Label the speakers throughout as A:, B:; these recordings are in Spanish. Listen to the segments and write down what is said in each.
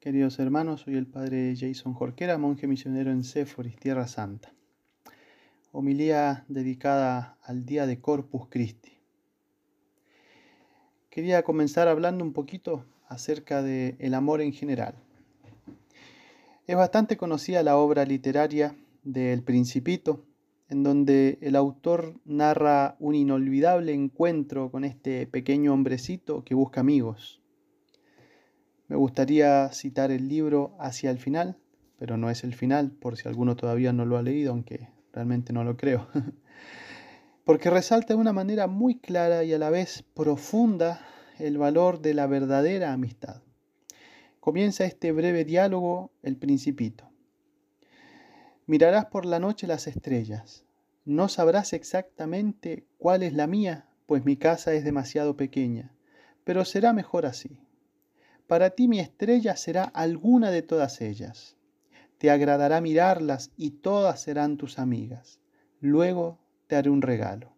A: Queridos hermanos, soy el padre Jason Jorquera, monje misionero en Séforis, Tierra Santa. Homilía dedicada al día de Corpus Christi. Quería comenzar hablando un poquito acerca del el amor en general. Es bastante conocida la obra literaria del Principito, en donde el autor narra un inolvidable encuentro con este pequeño hombrecito que busca amigos me gustaría citar el libro hacia el final, pero no es el final, por si alguno todavía no lo ha leído, aunque realmente no lo creo. Porque resalta de una manera muy clara y a la vez profunda el valor de la verdadera amistad. Comienza este breve diálogo el principito. Mirarás por la noche las estrellas. No sabrás exactamente cuál es la mía, pues mi casa es demasiado pequeña, pero será mejor así. Para ti mi estrella será alguna de todas ellas. Te agradará mirarlas y todas serán tus amigas. Luego te haré un regalo.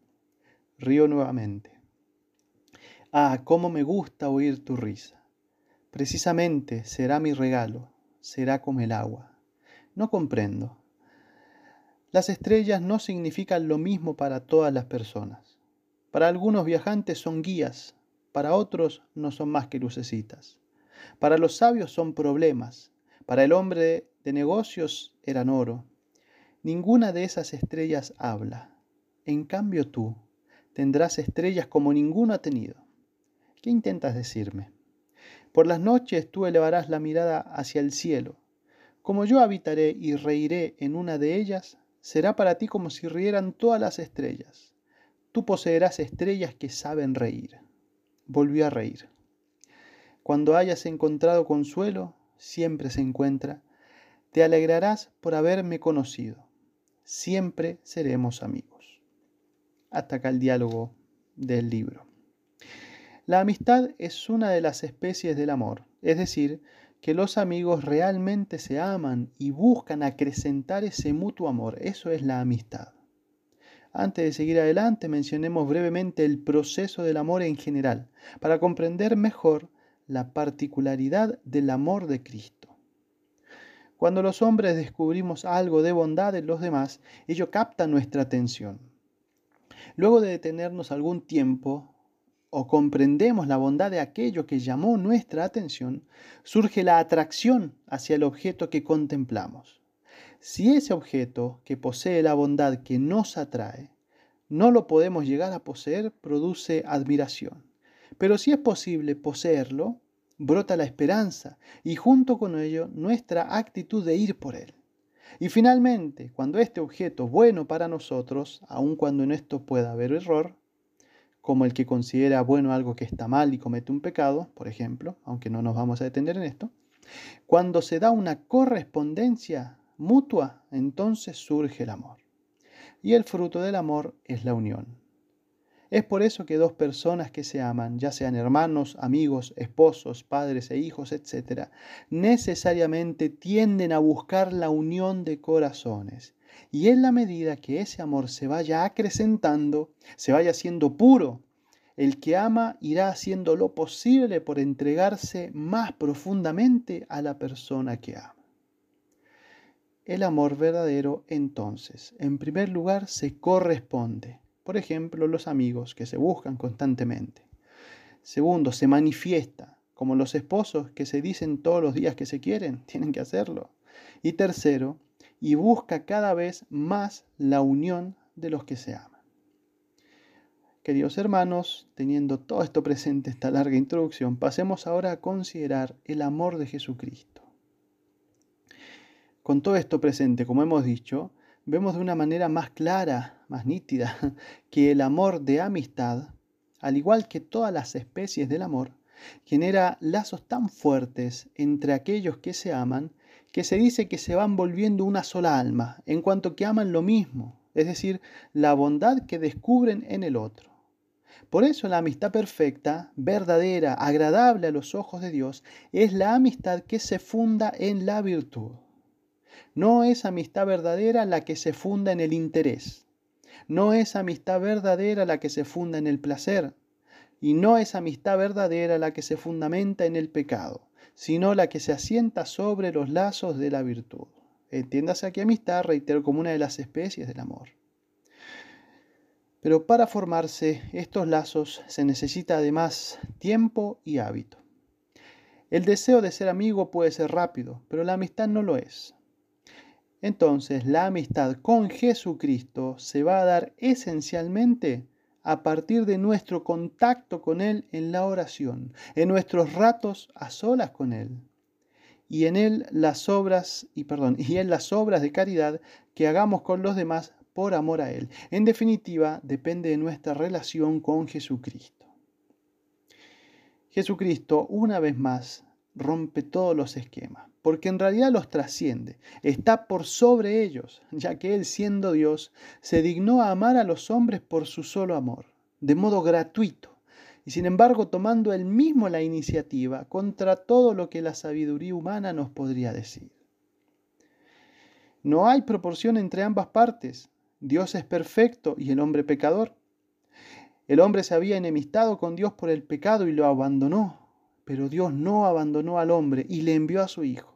A: Río nuevamente. Ah, cómo me gusta oír tu risa. Precisamente será mi regalo, será como el agua. No comprendo. Las estrellas no significan lo mismo para todas las personas. Para algunos viajantes son guías, para otros no son más que lucecitas. Para los sabios son problemas, para el hombre de negocios eran oro. Ninguna de esas estrellas habla. En cambio tú tendrás estrellas como ninguno ha tenido. ¿Qué intentas decirme? Por las noches tú elevarás la mirada hacia el cielo. Como yo habitaré y reiré en una de ellas, será para ti como si rieran todas las estrellas. Tú poseerás estrellas que saben reír. Volvió a reír. Cuando hayas encontrado consuelo, siempre se encuentra, te alegrarás por haberme conocido. Siempre seremos amigos. Hasta acá el diálogo del libro. La amistad es una de las especies del amor, es decir, que los amigos realmente se aman y buscan acrecentar ese mutuo amor. Eso es la amistad. Antes de seguir adelante, mencionemos brevemente el proceso del amor en general, para comprender mejor la particularidad del amor de Cristo. Cuando los hombres descubrimos algo de bondad en los demás, ello capta nuestra atención. Luego de detenernos algún tiempo o comprendemos la bondad de aquello que llamó nuestra atención, surge la atracción hacia el objeto que contemplamos. Si ese objeto que posee la bondad que nos atrae, no lo podemos llegar a poseer, produce admiración. Pero si es posible poseerlo, brota la esperanza y junto con ello nuestra actitud de ir por él. Y finalmente, cuando este objeto bueno para nosotros, aun cuando en esto pueda haber error, como el que considera bueno algo que está mal y comete un pecado, por ejemplo, aunque no nos vamos a detener en esto, cuando se da una correspondencia mutua, entonces surge el amor. Y el fruto del amor es la unión. Es por eso que dos personas que se aman, ya sean hermanos, amigos, esposos, padres e hijos, etc., necesariamente tienden a buscar la unión de corazones. Y en la medida que ese amor se vaya acrecentando, se vaya siendo puro, el que ama irá haciendo lo posible por entregarse más profundamente a la persona que ama. El amor verdadero entonces, en primer lugar, se corresponde por ejemplo, los amigos que se buscan constantemente. Segundo, se manifiesta, como los esposos que se dicen todos los días que se quieren, tienen que hacerlo. Y tercero, y busca cada vez más la unión de los que se aman. Queridos hermanos, teniendo todo esto presente, esta larga introducción, pasemos ahora a considerar el amor de Jesucristo. Con todo esto presente, como hemos dicho, vemos de una manera más clara, más nítida, que el amor de amistad, al igual que todas las especies del amor, genera lazos tan fuertes entre aquellos que se aman que se dice que se van volviendo una sola alma, en cuanto que aman lo mismo, es decir, la bondad que descubren en el otro. Por eso la amistad perfecta, verdadera, agradable a los ojos de Dios, es la amistad que se funda en la virtud. No es amistad verdadera la que se funda en el interés. No es amistad verdadera la que se funda en el placer. Y no es amistad verdadera la que se fundamenta en el pecado, sino la que se asienta sobre los lazos de la virtud. Entiéndase aquí amistad, reitero, como una de las especies del amor. Pero para formarse estos lazos se necesita además tiempo y hábito. El deseo de ser amigo puede ser rápido, pero la amistad no lo es. Entonces, la amistad con Jesucristo se va a dar esencialmente a partir de nuestro contacto con Él en la oración, en nuestros ratos a solas con Él, y en Él las obras, y perdón, y en las obras de caridad que hagamos con los demás por amor a Él. En definitiva, depende de nuestra relación con Jesucristo. Jesucristo, una vez más, rompe todos los esquemas, porque en realidad los trasciende, está por sobre ellos, ya que Él siendo Dios, se dignó a amar a los hombres por su solo amor, de modo gratuito, y sin embargo tomando Él mismo la iniciativa contra todo lo que la sabiduría humana nos podría decir. No hay proporción entre ambas partes, Dios es perfecto y el hombre pecador. El hombre se había enemistado con Dios por el pecado y lo abandonó, pero Dios no abandonó al hombre y le envió a su Hijo.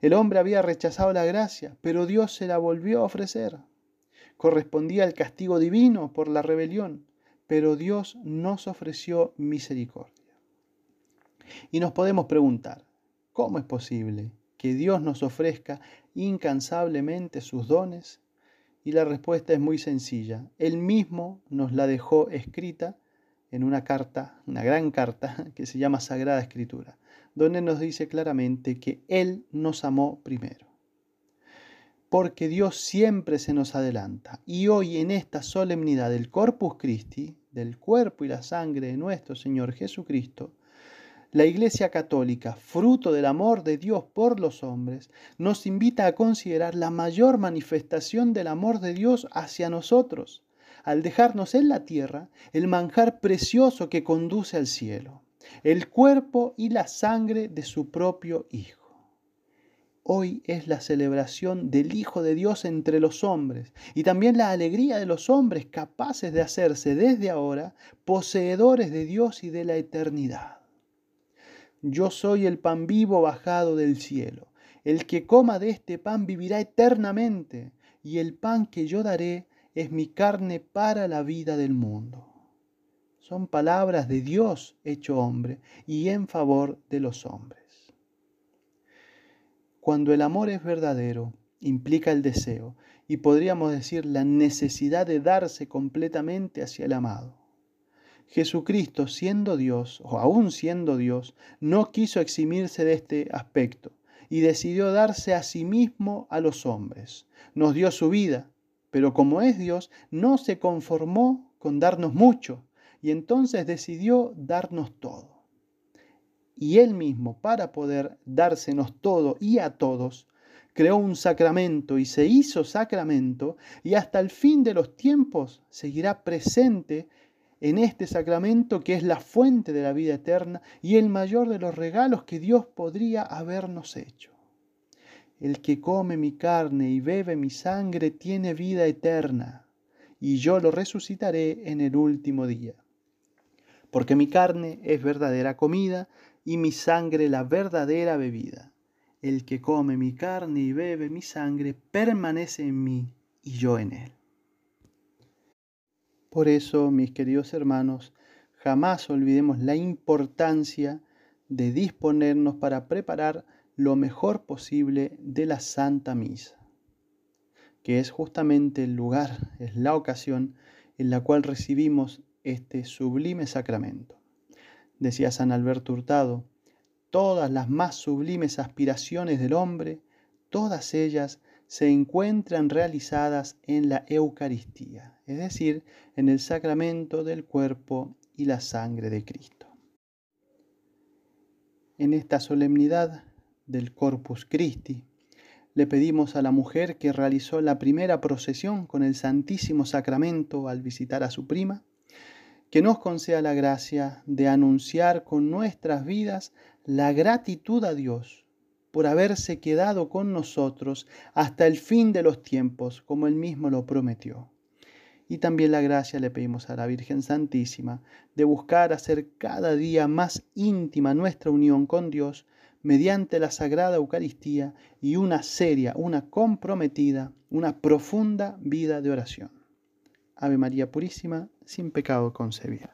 A: El hombre había rechazado la gracia, pero Dios se la volvió a ofrecer. Correspondía al castigo divino por la rebelión, pero Dios nos ofreció misericordia. Y nos podemos preguntar, ¿cómo es posible que Dios nos ofrezca incansablemente sus dones y la respuesta es muy sencilla. Él mismo nos la dejó escrita en una carta, una gran carta que se llama Sagrada Escritura, donde nos dice claramente que Él nos amó primero. Porque Dios siempre se nos adelanta y hoy en esta solemnidad del Corpus Christi, del cuerpo y la sangre de nuestro Señor Jesucristo, la Iglesia Católica, fruto del amor de Dios por los hombres, nos invita a considerar la mayor manifestación del amor de Dios hacia nosotros, al dejarnos en la tierra el manjar precioso que conduce al cielo, el cuerpo y la sangre de su propio Hijo. Hoy es la celebración del Hijo de Dios entre los hombres y también la alegría de los hombres capaces de hacerse desde ahora poseedores de Dios y de la eternidad. Yo soy el pan vivo bajado del cielo. El que coma de este pan vivirá eternamente, y el pan que yo daré es mi carne para la vida del mundo. Son palabras de Dios hecho hombre y en favor de los hombres. Cuando el amor es verdadero, implica el deseo y podríamos decir la necesidad de darse completamente hacia el amado. Jesucristo, siendo Dios, o aún siendo Dios, no quiso eximirse de este aspecto y decidió darse a sí mismo a los hombres. Nos dio su vida, pero como es Dios, no se conformó con darnos mucho y entonces decidió darnos todo. Y Él mismo, para poder dársenos todo y a todos, creó un sacramento y se hizo sacramento y hasta el fin de los tiempos seguirá presente en este sacramento que es la fuente de la vida eterna y el mayor de los regalos que Dios podría habernos hecho. El que come mi carne y bebe mi sangre tiene vida eterna, y yo lo resucitaré en el último día. Porque mi carne es verdadera comida y mi sangre la verdadera bebida. El que come mi carne y bebe mi sangre permanece en mí y yo en él. Por eso, mis queridos hermanos, jamás olvidemos la importancia de disponernos para preparar lo mejor posible de la Santa Misa, que es justamente el lugar, es la ocasión en la cual recibimos este sublime sacramento. Decía San Alberto Hurtado, todas las más sublimes aspiraciones del hombre, todas ellas se encuentran realizadas en la Eucaristía, es decir, en el sacramento del cuerpo y la sangre de Cristo. En esta solemnidad del Corpus Christi, le pedimos a la mujer que realizó la primera procesión con el Santísimo Sacramento al visitar a su prima, que nos conceda la gracia de anunciar con nuestras vidas la gratitud a Dios por haberse quedado con nosotros hasta el fin de los tiempos, como él mismo lo prometió. Y también la gracia le pedimos a la Virgen Santísima de buscar hacer cada día más íntima nuestra unión con Dios mediante la Sagrada Eucaristía y una seria, una comprometida, una profunda vida de oración. Ave María Purísima, sin pecado concebida.